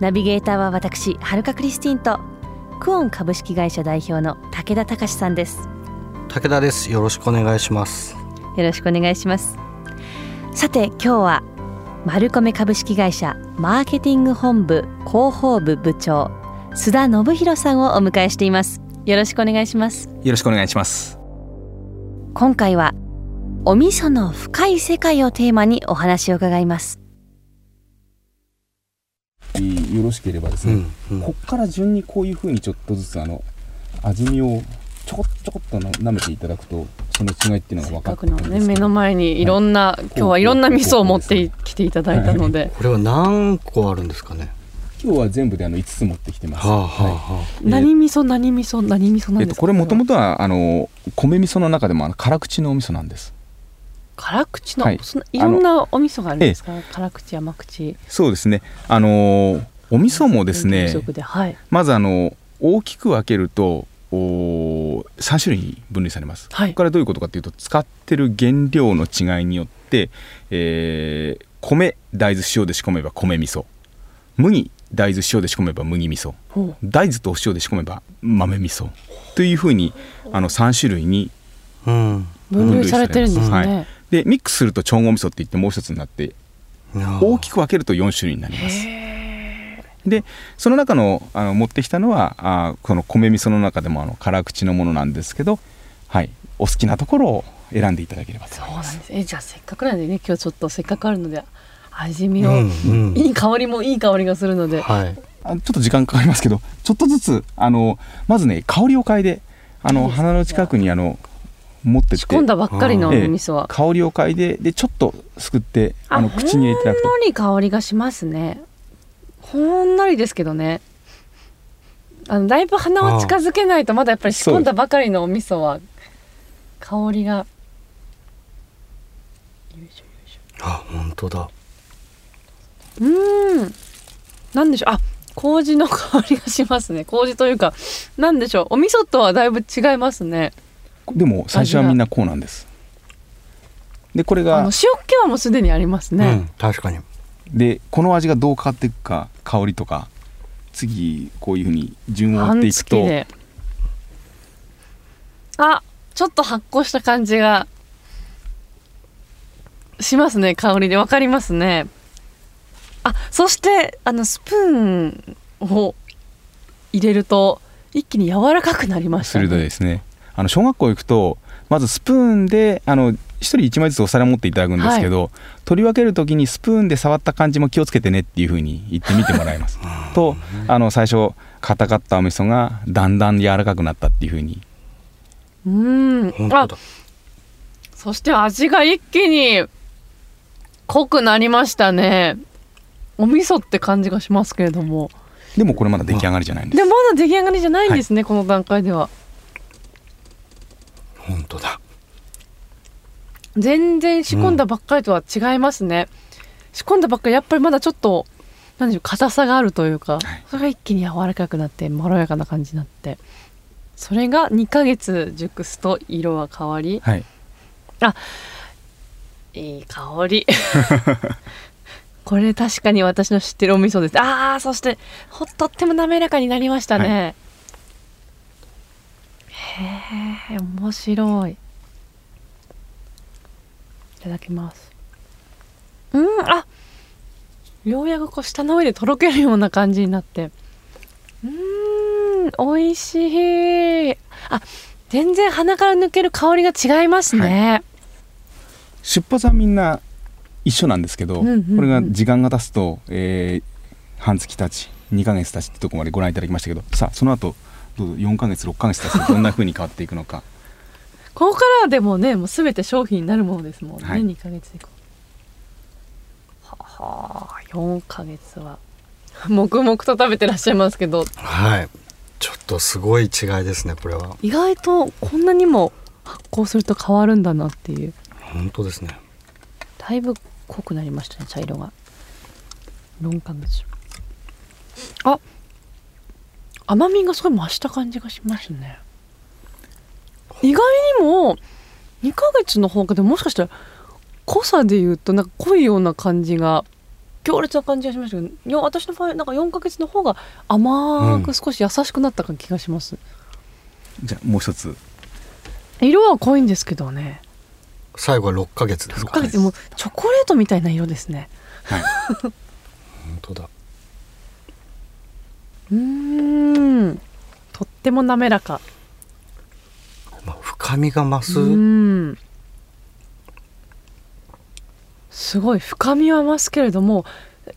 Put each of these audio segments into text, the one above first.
ナビゲーターは私はるかクリスティンとクオン株式会社代表の武田隆さんです。武田です。よろしくお願いします。よろしくお願いします。さて今日はマルコメ株式会社マーケティング本部広報部部長須田信弘さんをお迎えしています。よろしくお願いします。よろしくお願いします。今回はお味噌の深い世界をテーマにお話を伺いますよろしければですね、うんうん。こっから順にこういうふうにちょっとずつあの味見をちょこちょこっとな舐めていただくとその違いっていうのが分かってくるんですけど。ね目の前にいろんな、今日はいろんな味噌を持ってきていただいたので、これは何個あるんですかね？今日は全部であの5つ持ってきてます、はあはあはい。は何味噌何味噌何味噌なんえっと、ですか、これもともととはあの米味噌の中でもあの辛口のお味噌なんです。辛口の、はい。いろんなお味噌があるんですか？辛口甘口。そうですね。あのーお味噌もですねはい。まずあの大きく分けるとお3種類に分類されます、はい。ここからどういうことかというと使ってる原料の違いによって、えー米大豆塩で仕込めば米味噌。麦大豆塩で仕込めば麦味噌。大豆とお塩で仕込めば豆味噌。というふうにあの3種類にうん。分類されてるんですね、はい。でミックスすると調合味噌って言ってもう一つになって大きく分けると4種類になりますでその中のあの持ってきたのはあこの米味噌の中でもあの辛口のものなんですけど、はい、お好きなところを選んでいただければとそうなん思いますです。えじゃあせっかくなんでね今日ちょっとせっかくあるので味見を、うんうん。いい香りもいい香りがするので、はい。あちょっと時間かかりますけどちょっとずつあのまずね香りを嗅いであの鼻の近くにあの持ってって。仕込んだばっかりの味噌は、香りを嗅いででちょっとすくってあの口に入れていただくと。ほんのり香りがしますねほんのりですけどね。あのだいぶ鼻を近づけないとまだやっぱり仕込んだばかりのお味噌は香りが。あ本当だ。うーん。なんでしょう。あ麹の香りがしますね。麹というかなんでしょう。お味噌とはだいぶ違いますね。でも最初はみんなこうなんです。でこれあがの塩気はもうすでにありますね、うん確かに。でこの味がどう変わっていくか香りとか次こういうふうに順を追半っていくと。あちょっと発酵した感じがしますね香りで。わかりますね。あそしてあのスプーンを入れると一気に柔らかくなりましたね。鋭いですね。あの小学校行くとまずスプーンであの一人一枚ずつお皿持っていただくんですけど、取り分ける時にスプーンで触った感じも気をつけてねっていうふうに言ってみてもらいます。とあの最初硬かったお味噌がだんだん柔らかくなったっていうふうに。うん。あそして味が一気に濃くなりましたね。お味噌って感じがしますけれども。でもこれまだ出来上がりじゃないんです。でもまだ出来上がりじゃないんですね、この段階では本当だ。全然仕込んだばっかりとは違いますね、仕込んだばっかりやっぱりまだちょっと何でしょう硬さがあるというか、それが一気に柔らかくなってまろやかな感じになって。それが2ヶ月熟すと色は変わり。はい。いい香り。これ確かに私の知ってるお味噌です。あーそしてほとっても滑らかになりましたね、へえ面白い。いただきます。うんあようやくこう舌の上でとろけるような感じになって。うーん美味しい。あ全然鼻から抜ける香りが違いますね、出発はみんな一緒なんですけど、うんうんうん。これが時間が経つと、えー半月経ち2ヶ月経ちってとこまでご覧いただきましたけどさあその後どうぞ4ヶ月6ヶ月経つとどんな風に変わっていくのか。ここからでもねもう全て商品になるものですもんね、はい。2ヶ月以降はは4ヶ月は。黙々と食べてらっしゃいますけど。はい。ちょっとすごい違いですねこれは。意外とこんなにも発酵すると変わるんだなっていう。本当ですね。だいぶ濃くなりましたね茶色が。4ヶ月。あ甘みがすごい増した感じがしますね。意外にも2ヶ月の方がでももしかしたら濃さで言うとなんか濃いような感じが強烈な感じがしましたけど私の場合なんか4ヶ月の方が甘く少し優しくなった気がします、じゃあもう一つ。色は濃いんですけどね。最後は6ヶ月です6かヶ月もうチョコレートみたいな色ですね。はい。本当だうーん。とっても滑らか。まあ深みが増す、うん。すごい深みは増すけれども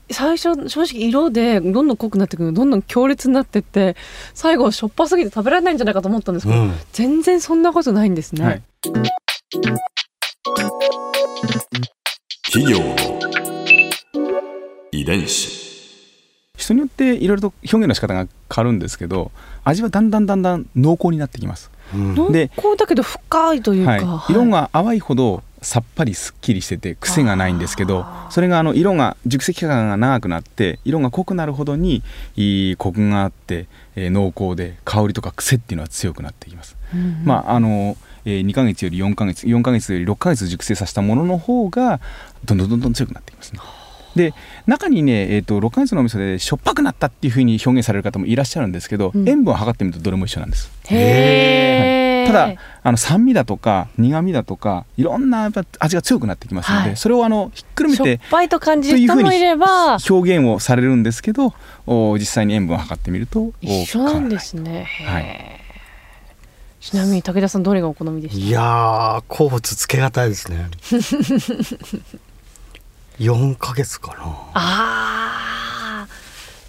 最初正直色でどんどん濃くなってくるどんどん強烈になってって最後しょっぱすぎて食べられないんじゃないかと思ったんですけど、うん。全然そんなことないんですね、はい。企業の遺伝子人によっていろいろと表現の仕方が変わるんですけど味はだんだんだんだん濃厚になってきます、うん。濃で厚だけど深いというか、はい。はい色が淡いほどさっぱりすっきりしてて癖がないんですけどそれがあの色が熟成期間が長くなって色が濃くなるほどにいいコクがあって、えー濃厚で香りとか癖っていうのは強くなってきます、うんまああのえー2ヶ月より4ヶ月4ヶ月より6ヶ月熟成させたものの方がどんどんどんどん強くなってきますねで中にね、えー、と6ヶ月のお味噌でしょっぱくなったっていうふうに表現される方もいらっしゃるんですけど、うん。塩分を測ってみるとどれも一緒なんです。へー。ただあの酸味だとか苦味だとかいろんな味が強くなってきますので、はい。それをあのひっくるめしょってぱいと感じる人もいれば表現をされるんですけどお実際に塩分を測ってみるとお一緒なんですね、はい。ちなみに武田さんどれがお好みでした？いやー好物つけがたいですね4ヶ月かな。あー。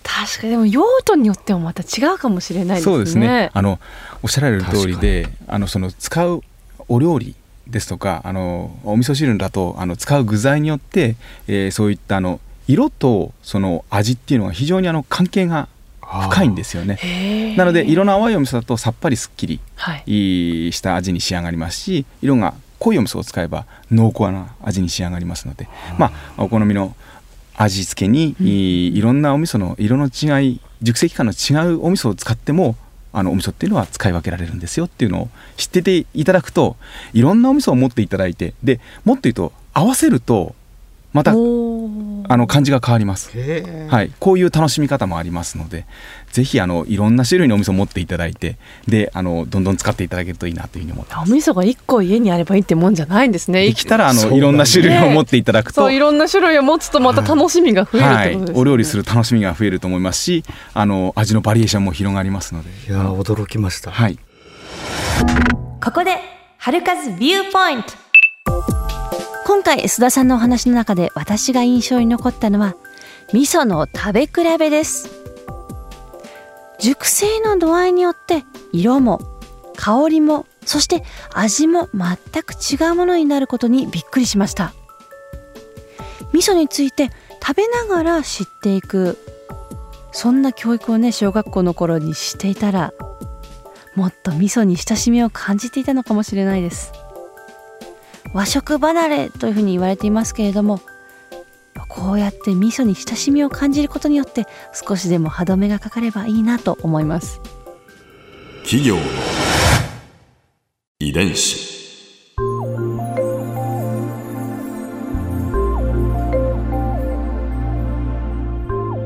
確かにでも用途によってもまた違うかもしれないですね。そうですね。あのおっしゃられる通りであのその使うお料理ですとかあのお味噌汁だとあの使う具材によって、えーそういったあの色とその味っていうのが非常にあの関係が深いんですよね。なので色の淡いお味噌だとさっぱりすっきりはいいい。した味に仕上がりますし色が濃いお味噌を使えば濃厚な味に仕上がりますので、まあお好みの味付けに、いろんなお味噌の色の違い熟成期間の違うお味噌を使ってもあのお味噌っていうのは使い分けられるんですよっていうのを知ってていただくといろんなお味噌を持っていただいてでもっと言うと合わせるとまたあの感じが変わります。はい、こういう楽しみ方もありますのでぜひあのいろんな種類のお味噌を持っていただいてであのどんどん使っていただけるといいなというふうに思っておます。味噌が一個家にあればいいってもんじゃないんですね。できたらあのいろんな種類を持っていただくと、そういろんな種類を持つとまた楽しみが増えるはいってことですね、お料理する楽しみが増えると思いますしあの味のバリエーションも広がりますので、いやー驚きました、はい、ここで春風ビューポイント今回須田さんのお話の中で私が印象に残ったのは味噌の食べ比べです。熟成の度合いによって色も香りもそして味も全く違うものになることにびっくりしました。味噌について食べながら知っていくそんな教育をね小学校の頃にしていたらもっと味噌に親しみを感じていたのかもしれないです。和食離れというふうに言われていますけれどもこうやって味噌に親しみを感じることによって少しでも歯止めがかかればいいなと思います。企業の遺伝子。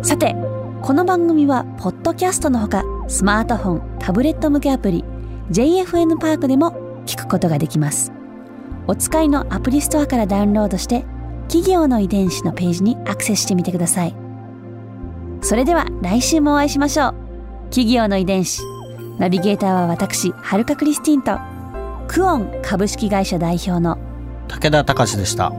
さてこの番組はポッドキャストのほかスマートフォンタブレット向けアプリ JFN パークでも聞くことができますお使いのアプリストアからダウンロードして企業の遺伝子のページにアクセスしてみてください。それでは来週もお会いしましょう。企業の遺伝子。ナビゲーターは私はるかクリスティンとクオン株式会社代表の武田隆でした。